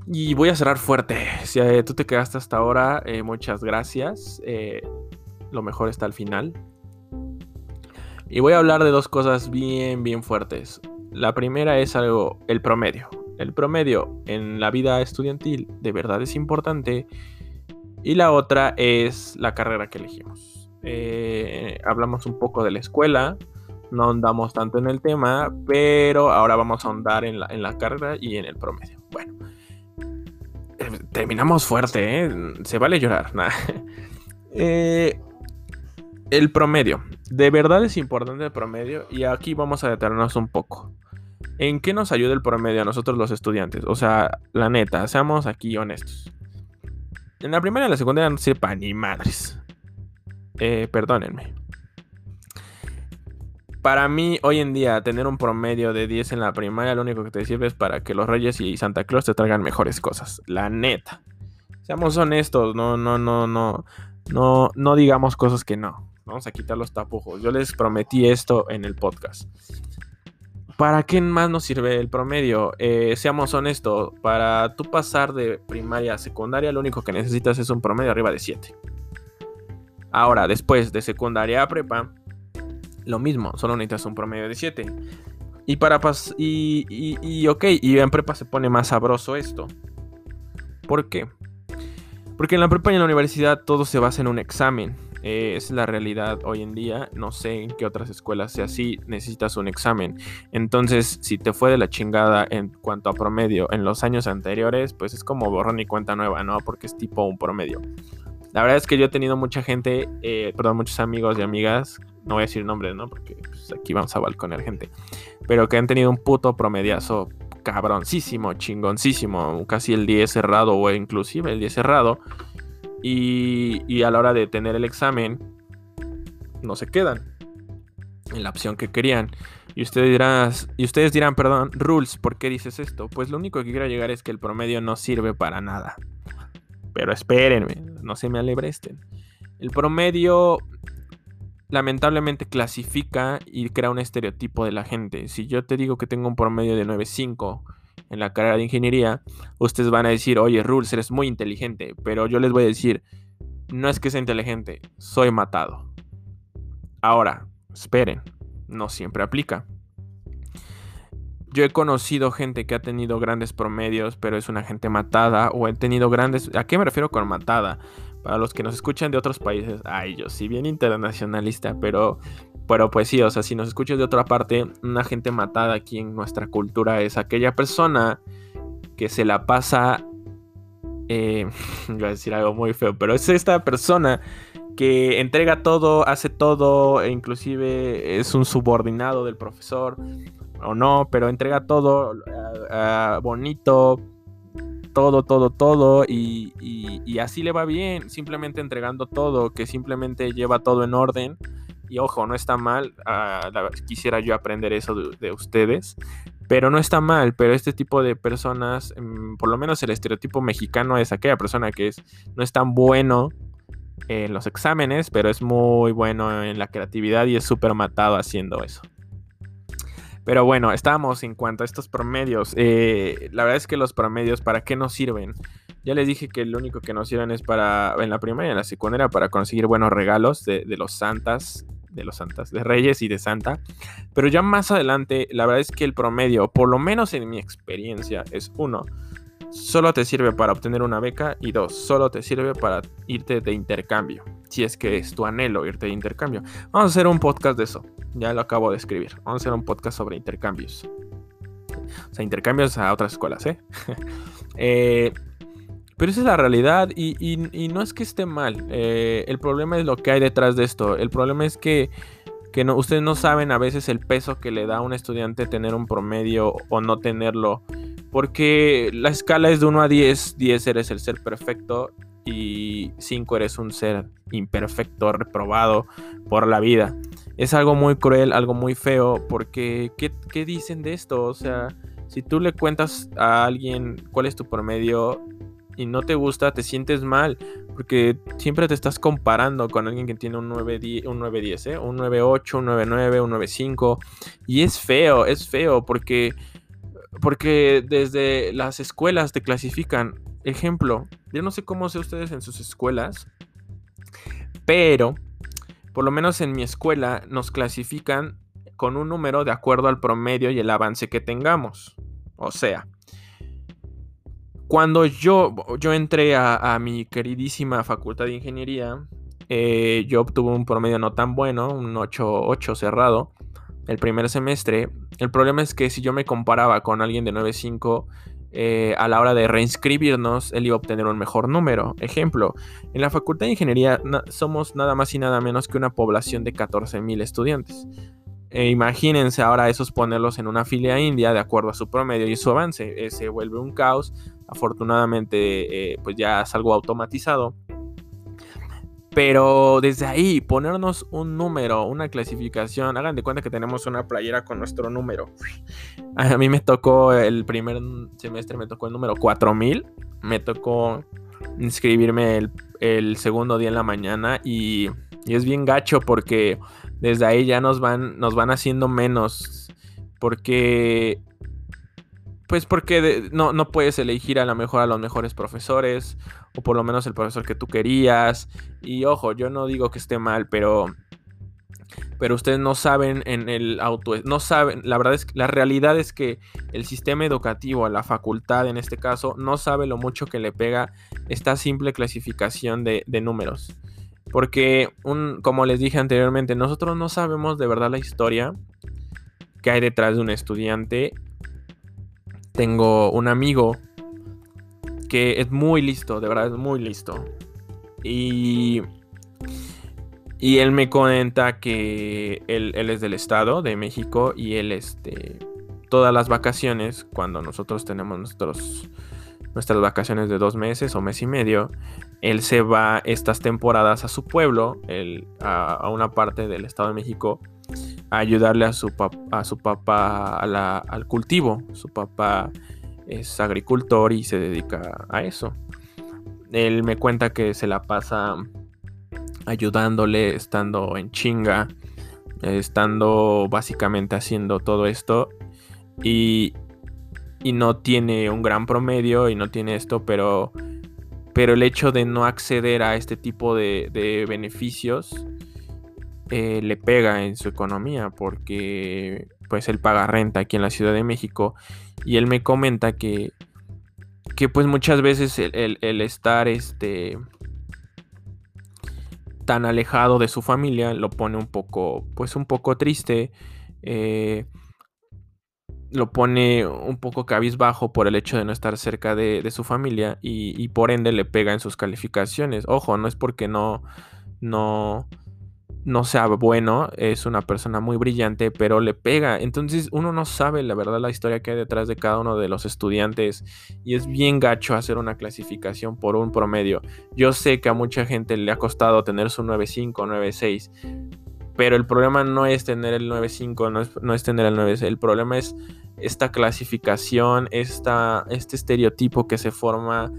Y voy a cerrar fuerte. Si eh, tú te quedaste hasta ahora, eh, muchas gracias. Eh, lo mejor está al final. Y voy a hablar de dos cosas bien, bien fuertes. La primera es algo, el promedio. El promedio en la vida estudiantil de verdad es importante. Y la otra es la carrera que elegimos. hablamos un poco de la escuela, no andamos tanto en el tema, pero ahora vamos a ahondar en la, carrera y en el promedio. Bueno, eh, terminamos fuerte, ¿eh? Se vale llorar. Eh, el promedio. De verdad es importante el promedio y aquí vamos a detenernos un poco. ¿En qué nos ayuda el promedio a nosotros los estudiantes? O sea, la neta, seamos aquí honestos. En la primera y la segunda no sirve para ni madres. Eh, perdónenme. Para mí, hoy en día, tener un promedio de 10 en la primaria, lo único que te sirve es para que los Reyes y Santa Claus te traigan mejores cosas. La neta. Seamos honestos, no, no, no, no. No, no digamos cosas que no. Vamos a quitar los tapujos. Yo les prometí esto en el podcast. ¿Para qué más nos sirve el promedio? Eh, seamos honestos, para tú pasar de primaria a secundaria, lo único que necesitas es un promedio arriba de 7. Ahora, después de secundaria a prepa, lo mismo, solo necesitas un promedio de 7. Y para pas y, y, ok, y en prepa se pone más sabroso esto. ¿Por qué? Porque en la prepa y en la universidad todo se basa en un examen. Es la realidad hoy en día. No sé en qué otras escuelas sea así. Necesitas un examen. Entonces, si te fue de la chingada en cuanto a promedio en los años anteriores, pues es como borrón y cuenta nueva, ¿no? Porque es tipo un promedio. La verdad es que yo he tenido mucha gente, eh, perdón, muchos amigos y amigas, no voy a decir nombres, ¿no? Porque pues, aquí vamos a balconear gente, pero que han tenido un puto promediazo cabroncísimo, chingoncísimo, casi el 10 cerrado o inclusive el 10 cerrado, y, y a la hora de tener el examen, no se quedan en la opción que querían. Y ustedes dirán, y ustedes dirán, perdón, Rules, ¿por qué dices esto? Pues lo único que quiero llegar es que el promedio no sirve para nada. Pero espérenme, no se me alebresten. El promedio lamentablemente clasifica y crea un estereotipo de la gente. Si yo te digo que tengo un promedio de 9.5 en la carrera de ingeniería, ustedes van a decir, oye, Rules, eres muy inteligente. Pero yo les voy a decir, no es que sea inteligente, soy matado. Ahora, esperen, no siempre aplica. Yo he conocido gente que ha tenido grandes promedios, pero es una gente matada. O he tenido grandes... ¿A qué me refiero con matada? Para los que nos escuchan de otros países, ay, yo sí bien internacionalista, pero, pero pues sí, o sea, si nos escuchas de otra parte, una gente matada aquí en nuestra cultura es aquella persona que se la pasa... Eh, a decir algo muy feo, pero es esta persona que entrega todo, hace todo, e inclusive es un subordinado del profesor o no, pero entrega todo eh, eh, bonito, todo, todo, todo, y, y, así le va bien, simplemente entregando todo, que simplemente lleva todo en orden. Y ojo, no está mal, ah, quisiera yo aprender eso de, ustedes, pero no está mal, pero este tipo de personas, mm, por lo menos el estereotipo mexicano es aquella persona que es, no es tan bueno en los exámenes, pero es muy bueno en la creatividad y es súper matado haciendo eso. Pero bueno, estábamos en cuanto a estos promedios. Eh, la verdad es que los promedios, ¿para qué nos sirven? Ya les dije que lo único que nos sirven es para, en la primaria y en la secundaria, para conseguir buenos regalos de, de los santas, de los santas, de reyes y de santa. Pero ya más adelante, la verdad es que el promedio, por lo menos en mi experiencia, es uno solo te sirve para obtener una beca y dos, solo te sirve para irte de intercambio, si es que es tu anhelo irte de intercambio. Vamos a hacer un podcast de eso, ya lo acabo de escribir, vamos a hacer un podcast sobre intercambios. O sea, intercambios a otras escuelas, ¿eh? eh pero esa es la realidad y, no es que esté mal, eh, el problema es lo que hay detrás de esto, el problema es que que no, ustedes no saben a veces el peso que le da a un estudiante tener un promedio o no tenerlo. Porque la escala es de 1 a 10. 10 eres el ser perfecto y 5 eres un ser imperfecto, reprobado por la vida. Es algo muy cruel, algo muy feo, porque ¿qué, ¿qué, dicen de esto? O sea, si tú le cuentas a alguien cuál es tu promedio y no te gusta, te sientes mal, porque siempre te estás comparando con alguien que tiene un 9-10, un 9-10, ¿eh? un 9-8, un 9-9, un 9-5, y es feo, es feo, porque, porque desde las escuelas te clasifican. Ejemplo, yo no sé cómo sé ustedes en sus escuelas, pero por lo menos en mi escuela nos clasifican con un número de acuerdo al promedio y el avance que tengamos. O sea, cuando yo, yo entré a, mi queridísima facultad de ingeniería, eh, yo obtuve un promedio no tan bueno, un 8, cerrado, el primer semestre. El problema es que si yo me comparaba con alguien de 9.5, eh, a la hora de reinscribirnos, él iba a obtener un mejor número. Ejemplo, en la Facultad de Ingeniería somos nada más y nada menos que una población de 14.000 estudiantes. E imagínense ahora esos ponerlos en una filia india de acuerdo a su promedio y su avance. se vuelve un caos Afortunadamente, eh, pues ya es algo automatizado. Pero desde ahí, ponernos un número, una clasificación, hagan de cuenta que tenemos una playera con nuestro número. A mí me tocó el primer semestre, me tocó el número 4000. Me tocó inscribirme el, segundo día en la mañana y, y, es bien gacho porque desde ahí ya nos van, nos van haciendo menos. Porque pues porque no, no puedes elegir a lo mejor a los mejores profesores, o por lo menos el profesor que tú querías. Y ojo, yo no digo que esté mal, pero pero ustedes no saben en el auto, no saben, la verdad es que la realidad es que el sistema educativo, la facultad en este caso, no sabe lo mucho que le pega esta simple clasificación de, de números. Porque, un, como les dije anteriormente, nosotros no sabemos de verdad la historia que hay detrás de un estudiante tengo un amigo que es muy listo, de verdad es muy listo. Y, y él me comenta que él, es del estado de México y él, este, todas las vacaciones, cuando nosotros tenemos nuestros, nuestras vacaciones de dos meses o mes y medio, él se va estas temporadas a su pueblo, a, una parte del estado de México, a ayudarle a su, a su papá al cultivo. Su papá es agricultor y se dedica a eso. Él me cuenta que se la pasa ayudándole, estando en chinga, estando básicamente haciendo todo esto y, y no tiene un gran promedio y no tiene esto, pero, pero el hecho de no acceder a este tipo de beneficios eh, le pega en su economía porque pues él paga renta aquí en la Ciudad de México y él me comenta que, que pues muchas veces el, estar este tan alejado de su familia lo pone un poco pues un poco triste eh, lo pone un poco cabizbajo por el hecho de no estar cerca de, su familia y, y, por ende le pega en sus calificaciones. Ojo, no es porque no, no, no sea bueno, es una persona muy brillante, pero le pega. Entonces uno no sabe la verdad la historia que hay detrás de cada uno de los estudiantes y es bien gacho hacer una clasificación por un promedio. Yo sé que a mucha gente le ha costado tener su 9.5, 9.6, pero el problema no es tener el 9.5, no es, no es tener el 9.6, el problema es esta clasificación, esta, este estereotipo que se forma,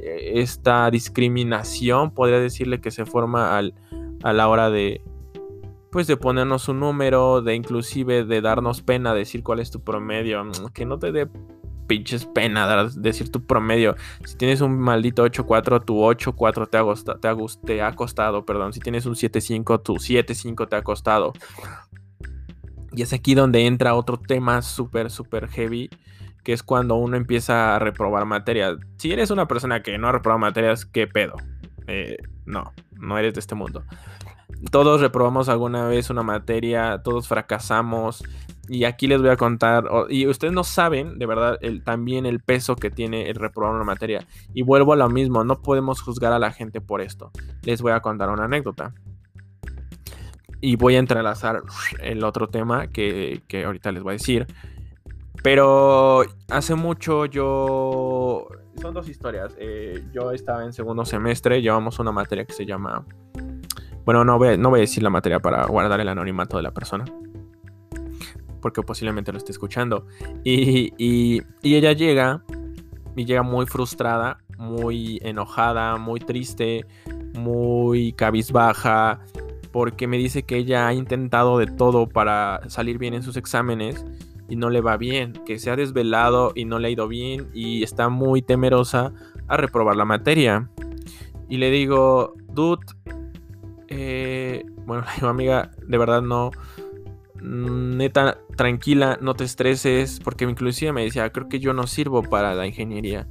eh, esta discriminación, podría decirle que se forma al a la hora de, pues de ponernos un número, de inclusive de darnos pena decir cuál es tu promedio, mm, que no te dé pinches pena decir tu promedio. Si tienes un maldito 8.4, tu 8.4 te te ha costado, perdón. Si tienes un 7.5, tu 7.5 te ha costado. Y es aquí donde entra otro tema súper, súper heavy, que es cuando uno empieza a reprobar materias. Si eres una persona que no ha reprobado materias, ¿qué pedo? Eh, no, no eres de este mundo. Todos reprobamos alguna vez una materia, todos fracasamos. Y aquí les voy a contar, y ustedes no saben de verdad el, también el peso que tiene el reprobar una materia. Y vuelvo a lo mismo, no podemos juzgar a la gente por esto. Les voy a contar una anécdota. Y voy a entrelazar el otro tema que, que ahorita les voy a decir. Pero hace mucho yo... Son dos historias. Eh, yo estaba en segundo semestre, llevamos una materia que se llama bueno, no voy, a, no voy a decir la materia para guardar el anonimato de la persona. Porque posiblemente lo esté escuchando. Y, y, ella llega. Y llega muy frustrada, muy enojada, muy triste, muy cabizbaja. Porque me dice que ella ha intentado de todo para salir bien en sus exámenes y no le va bien, que se ha desvelado y no le ha ido bien y está muy temerosa a reprobar la materia. Y le digo, dude, eh, bueno, le digo, amiga, de verdad no. Neta, tranquila, no te estreses. Porque inclusive me decía, creo que yo no sirvo para la ingeniería.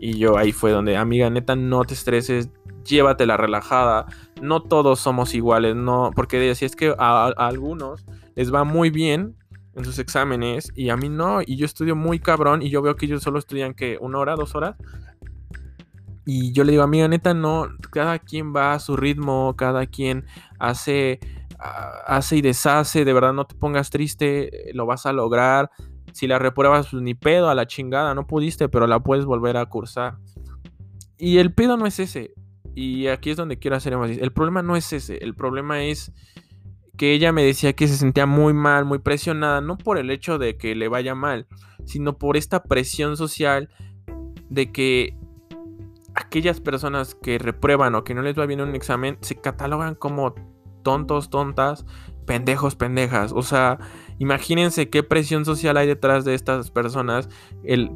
Y yo ahí fue donde, amiga, neta, no te estreses. Llévatela relajada. No todos somos iguales, no. Porque decía, es que a, a algunos les va muy bien en sus exámenes y a mí no. Y yo estudio muy cabrón y yo veo que ellos solo estudian que una hora, dos horas. Y yo le digo, amiga, neta, no, cada quien va a su ritmo, cada quien hace, ah, hace y deshace, de verdad no te pongas triste, lo vas a lograr. Si la repruebas, pues ni pedo, a la chingada, no pudiste, pero la puedes volver a cursar. Y el pedo no es ese. Y aquí es donde quiero hacer énfasis. El problema no es ese, el problema es que ella me decía que se sentía muy mal, muy presionada, no por el hecho de que le vaya mal, sino por esta presión social de que aquellas personas que reprueban o que no les va bien un examen se catalogan como tontos, tontas, pendejos, pendejas. O sea, imagínense qué presión social hay detrás de estas personas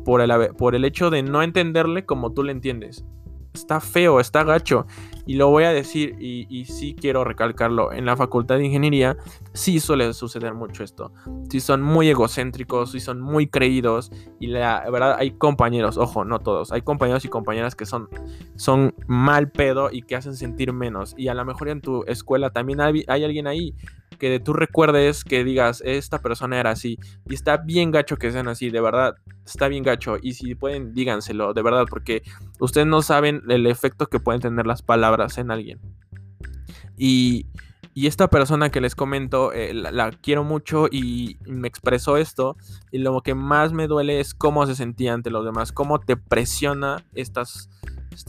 por, el, por el hecho de no entenderle como tú le entiendes está feo, está gacho. Y lo voy a decir y, y, sí quiero recalcarlo. En la facultad de ingeniería sí suele suceder mucho esto. Sí son muy egocéntricos, sí son muy creídos. Y la verdad hay compañeros, ojo, no todos. Hay compañeros y compañeras que son, son mal pedo y que hacen sentir menos. Y a lo mejor en tu escuela también hay, hay alguien ahí que tú recuerdes que digas, esta persona era así. Y está bien gacho que sean así, de verdad. Está bien gacho. Y si pueden, díganselo, de verdad, porque ustedes no saben el efecto que pueden tener las palabras en alguien. Y, y esta persona que les comento, eh, la, quiero mucho y me expresó esto. Y lo que más me duele es cómo se sentía ante los demás, cómo te presiona esta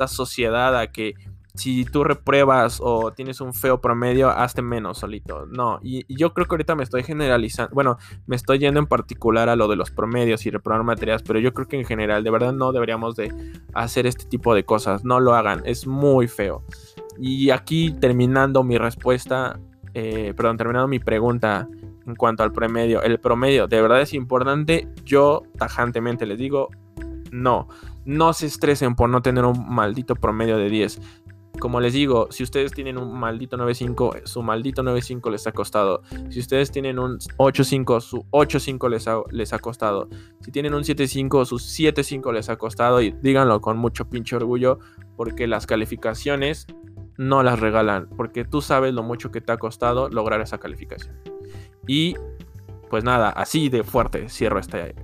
sociedad a que si tú repruebas o tienes un feo promedio, hazte menos solito. No, y, yo creo que ahorita me estoy generalizando, bueno, me estoy yendo en particular a lo de los promedios y reprobar materias, pero yo creo que en general, de verdad no deberíamos de hacer este tipo de cosas. No lo hagan, es muy feo. Y aquí terminando mi respuesta, eh, perdón, terminando mi pregunta en cuanto al promedio. El promedio, ¿de verdad es importante? Yo tajantemente les digo, no. No se estresen por no tener un maldito promedio de 10. Como les digo, si ustedes tienen un maldito 9.5, su maldito 9.5 les ha costado. Si ustedes tienen un 8.5, su 8.5 les ha, les ha costado. Si tienen un 7.5, su 7.5 les ha costado. Y díganlo con mucho pinche orgullo, porque las calificaciones no las regalan, porque tú sabes lo mucho que te ha costado lograr esa calificación. Y pues nada, así de fuerte cierro este,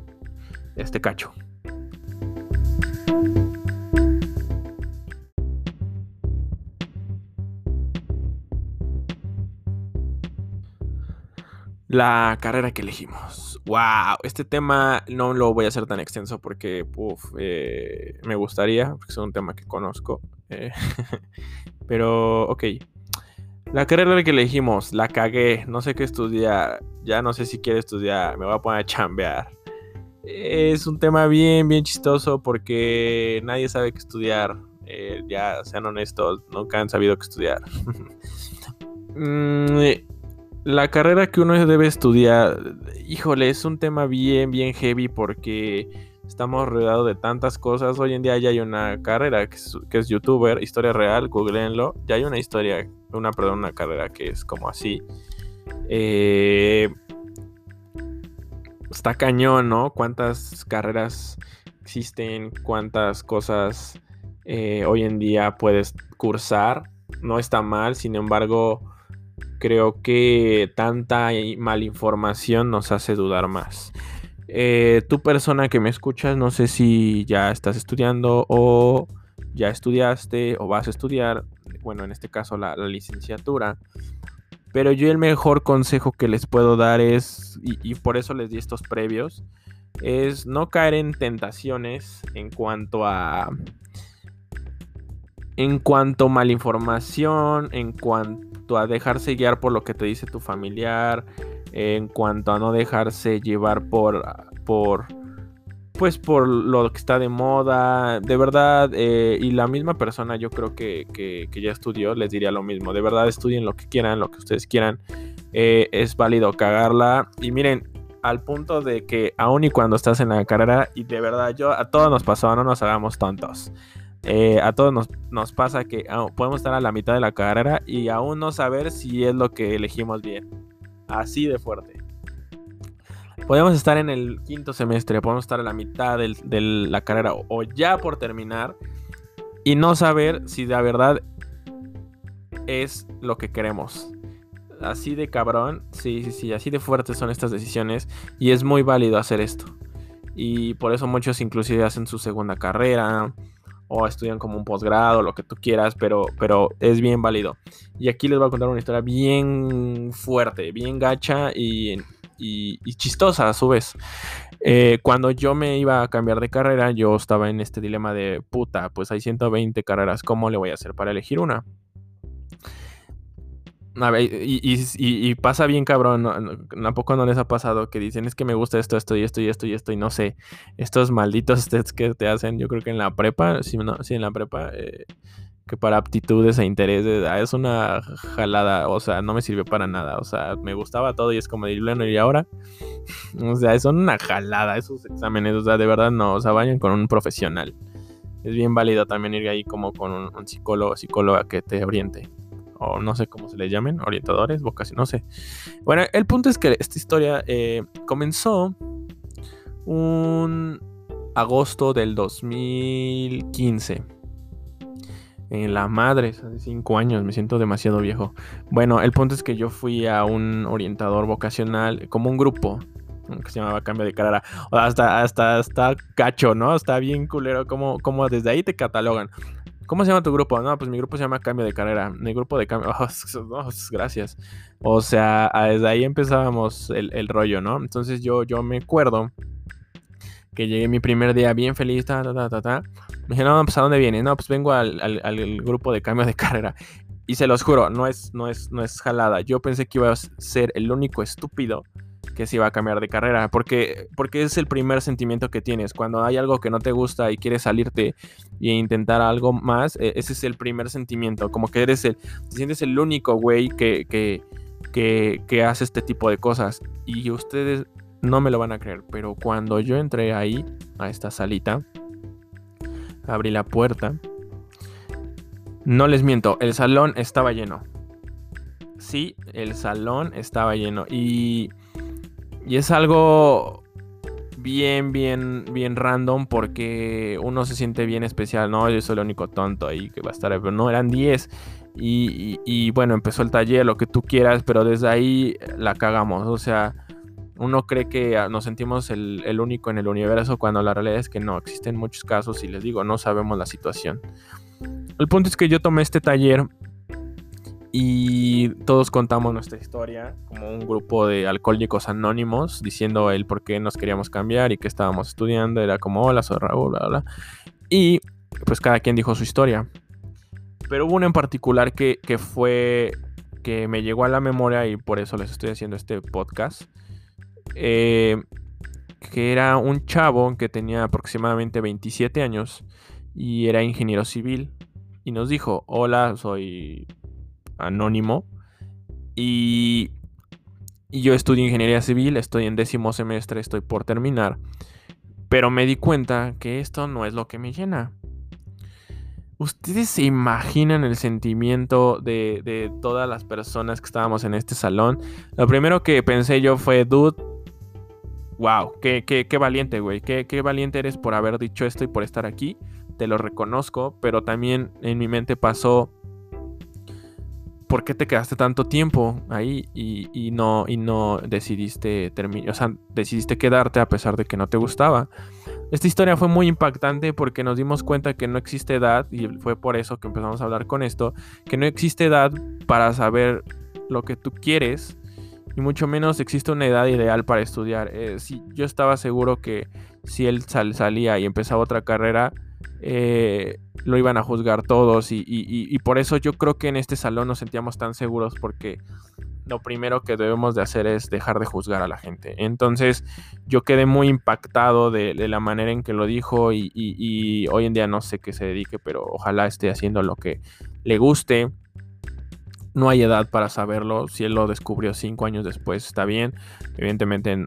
este cacho. La carrera que elegimos. ¡Wow! Este tema no lo voy a hacer tan extenso porque eh, me gustaría, porque es un tema que conozco. Eh, pero, ok. La carrera que elegimos, la cagué. No sé qué estudiar. Ya no sé si quiero estudiar. Me voy a poner a chambear. Es un tema bien, bien chistoso porque nadie sabe qué estudiar. Eh, ya sean honestos, nunca han sabido qué estudiar. Mm, la carrera que uno debe estudiar, híjole, es un tema bien, bien heavy porque estamos rodeados de tantas cosas. Hoy en día ya hay una carrera que es, youtuber, historia real, googleenlo. Ya hay una historia, una, perdón, una carrera que es como así. Eh, está cañón, ¿no? Cuántas carreras existen, cuántas cosas eh, hoy en día puedes cursar. No está mal, sin embargo creo que tanta malinformación nos hace dudar más. Eh, tu persona que me escuchas, no sé si ya estás estudiando o ya estudiaste o vas a estudiar, bueno, en este caso la, licenciatura. Pero yo el mejor consejo que les puedo dar es, y, por eso les di estos previos, es no caer en tentaciones en cuanto a en cuanto a malinformación, en cuanto a dejarse guiar por lo que te dice tu familiar, en cuanto a no dejarse llevar por, por pues por lo que está de moda, de verdad, eh, y la misma persona yo creo que, que, ya estudió les diría lo mismo, de verdad estudien lo que quieran, lo que ustedes quieran, eh, es válido cagarla, y miren, al punto de que aún y cuando estás en la carrera, y de verdad yo, a todos nos pasó, no nos hagamos tontos, eh, a todos nos, pasa que podemos estar a la mitad de la carrera y aún no saber si es lo que elegimos bien. Así de fuerte. Podemos estar en el quinto semestre, podemos estar a la mitad de la carrera o ya por terminar y no saber si de verdad es lo que queremos. Así de cabrón, sí, sí, sí, así de fuertes son estas decisiones y es muy válido hacer esto. Y por eso muchos inclusive hacen su segunda carrera, o estudian como un posgrado, lo que tú quieras, pero, pero es bien válido. Y aquí les voy a contar una historia bien fuerte, bien gacha y, chistosa a su vez. Eh, cuando yo me iba a cambiar de carrera, yo estaba en este dilema de puta, pues hay 120 carreras, ¿cómo le voy a hacer para elegir una? Y, pasa bien cabrón, ¿no? poco no les ha pasado que dicen es que me gusta esto, esto y esto y esto y esto y no sé, estos malditos tests que te hacen, yo creo que en la prepa, sí, no, sí en la prepa, eh, que para aptitudes e intereses, ah, es una jalada, o sea, no me sirvió para nada, o sea, me gustaba todo y es como de bueno, y ahora, o sea, son una jalada esos exámenes, o sea, de verdad no, o sea, vayan con un profesional. Es bien válido también ir ahí como con un, un psicólogo, psicóloga que te oriente o no sé cómo se les llamen, orientadores, vocación, no sé. Bueno, el punto es que esta historia eh, comenzó un agosto del 2015. En la madre, hace cinco años, me siento demasiado viejo. Bueno, el punto es que yo fui a un orientador vocacional, como un grupo, que se llamaba Cambio de Carrera. hasta, hasta, hasta cacho, ¿no? Está bien culero, como, como desde ahí te catalogan. ¿Cómo se llama tu grupo? No, pues mi grupo se llama Cambio de Carrera. Mi grupo de cambio. Oh, gracias. O sea, desde ahí empezábamos el, rollo, ¿no? Entonces yo, yo me acuerdo que llegué mi primer día bien feliz, ta, ta, ta, ta. Me dije, no, pues ¿a dónde viene? No, pues vengo al, al, grupo de cambio de carrera. Y se los juro, no es, no, es, no es jalada. Yo pensé que iba a ser el único estúpido que se iba a cambiar de carrera, porque, porque es el primer sentimiento que tienes. Cuando hay algo que no te gusta y quieres salirte e intentar algo más, e, ese es el primer sentimiento, como que eres el, te sientes el único güey que, que, que hace este tipo de cosas. Y ustedes no me lo van a creer, pero cuando yo entré ahí, a esta salita, abrí la puerta, no les miento, el salón estaba lleno. Sí, el salón estaba lleno. Y y es algo bien, bien, bien random porque uno se siente bien especial, ¿no? Yo soy el único tonto ahí que va a estar, pero no, eran 10. Y, bueno, empezó el taller, lo que tú quieras, pero desde ahí la cagamos. O sea, uno cree que nos sentimos el, el único en el universo cuando la realidad es que no, existen muchos casos y les digo, no sabemos la situación. El punto es que yo tomé este taller y todos contamos nuestra historia como un grupo de alcohólicos anónimos diciendo el por qué nos queríamos cambiar y que estábamos estudiando. Era como, hola, soy Raúl, bla, bla. Y pues cada quien dijo su historia. Pero hubo uno en particular que, fue, que me llegó a la memoria y por eso les estoy haciendo este podcast. Eh, que era un chavo que tenía aproximadamente 27 años y era ingeniero civil. Y nos dijo, hola, soy anónimo. Y yo estudio ingeniería civil, estoy en décimo semestre, estoy por terminar. Pero me di cuenta que esto no es lo que me llena. ¿Ustedes se imaginan el sentimiento de, todas las personas que estábamos en este salón? Lo primero que pensé yo fue, dude, wow, qué, qué, valiente, güey, qué, qué valiente eres por haber dicho esto y por estar aquí. Te lo reconozco, pero también en mi mente pasó, ¿por qué te quedaste tanto tiempo ahí y, no, y no decidiste terminar? O sea, decidiste quedarte a pesar de que no te gustaba. Esta historia fue muy impactante porque nos dimos cuenta que no existe edad, y fue por eso que empezamos a hablar con esto, que no existe edad para saber lo que tú quieres, y mucho menos existe una edad ideal para estudiar. Eh, yo estaba seguro que si él salía y empezaba otra carrera, eh, lo iban a juzgar todos y, por eso yo creo que en este salón nos sentíamos tan seguros porque lo primero que debemos de hacer es dejar de juzgar a la gente. Entonces yo quedé muy impactado de, la manera en que lo dijo y, hoy en día no sé qué se dedique, pero ojalá esté haciendo lo que le guste. No hay edad para saberlo. Si él lo descubrió cinco años después, está bien. Evidentemente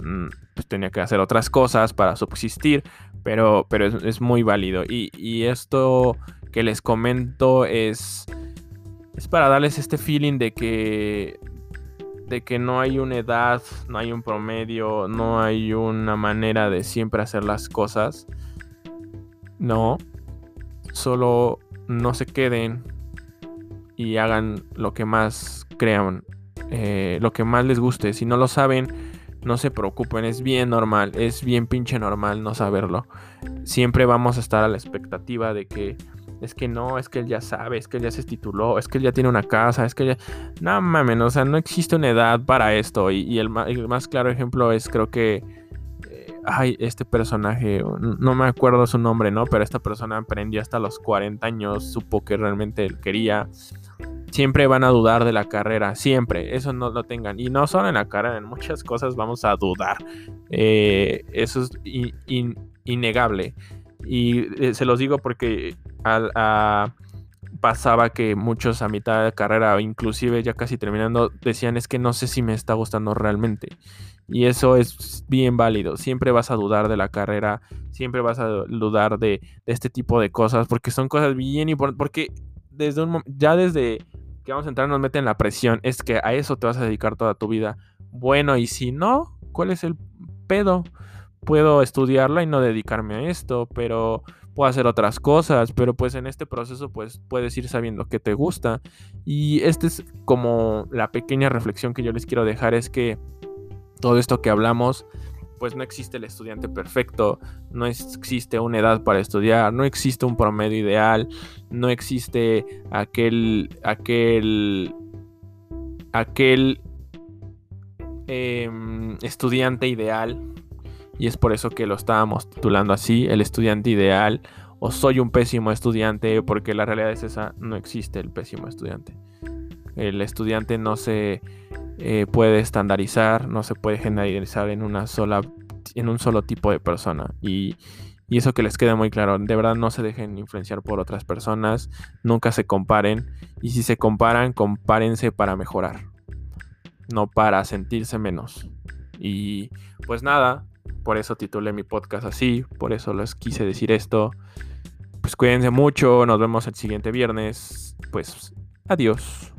pues, tenía que hacer otras cosas para subsistir, pero, pero es, muy válido. Y, esto que les comento es, es para darles este feeling de que, de que no hay una edad, no hay un promedio, no hay una manera de siempre hacer las cosas. No, solo no se queden y hagan lo que más crean, eh, lo que más les guste. Si no lo saben, no se preocupen, es bien normal, es bien pinche normal no saberlo. Siempre vamos a estar a la expectativa de que es que no, es que él ya sabe, es que él ya se tituló, es que él ya tiene una casa, es que ya... No mames, o sea, no existe una edad para esto. Y, el, más claro ejemplo es creo que... Eh, ay, este personaje, no me acuerdo su nombre, ¿no? Pero esta persona aprendió hasta los 40 años, supo que realmente él quería siempre van a dudar de la carrera, siempre, eso no lo tengan. Y no solo en la carrera, en muchas cosas vamos a dudar. Eh, eso es innegable. Y eh, se los digo porque pasaba que muchos a mitad de carrera, inclusive ya casi terminando, decían es que no sé si me está gustando realmente. Y eso es bien válido. Siempre vas a dudar de la carrera, siempre vas a dudar de, de este tipo de cosas, porque son cosas bien importantes. Porque desde un ya desde que vamos a entrar nos meten la presión, es que a eso te vas a dedicar toda tu vida. Bueno, y si no, ¿cuál es el pedo? Puedo estudiarla y no dedicarme a esto, pero puedo hacer otras cosas, pero pues en este proceso pues puedes ir sabiendo qué te gusta. Y esta es como la pequeña reflexión que yo les quiero dejar, es que todo esto que hablamos pues no existe el estudiante perfecto, no existe una edad para estudiar, no existe un promedio ideal, no existe aquel, aquel, aquel em, estudiante ideal. Y es por eso que lo estábamos titulando así, el estudiante ideal, o soy un pésimo estudiante, porque la realidad es esa, no existe el pésimo estudiante. El estudiante no se eh, puede estandarizar, no se puede generalizar en una sola, en un solo tipo de persona. Y, y eso que les quede muy claro, de verdad no se dejen influenciar por otras personas, nunca se comparen. Y si se comparan, compárense para mejorar, no para sentirse menos. Y pues nada, por eso titulé mi podcast así, por eso les quise decir esto. Pues cuídense mucho, nos vemos el siguiente viernes. Pues adiós.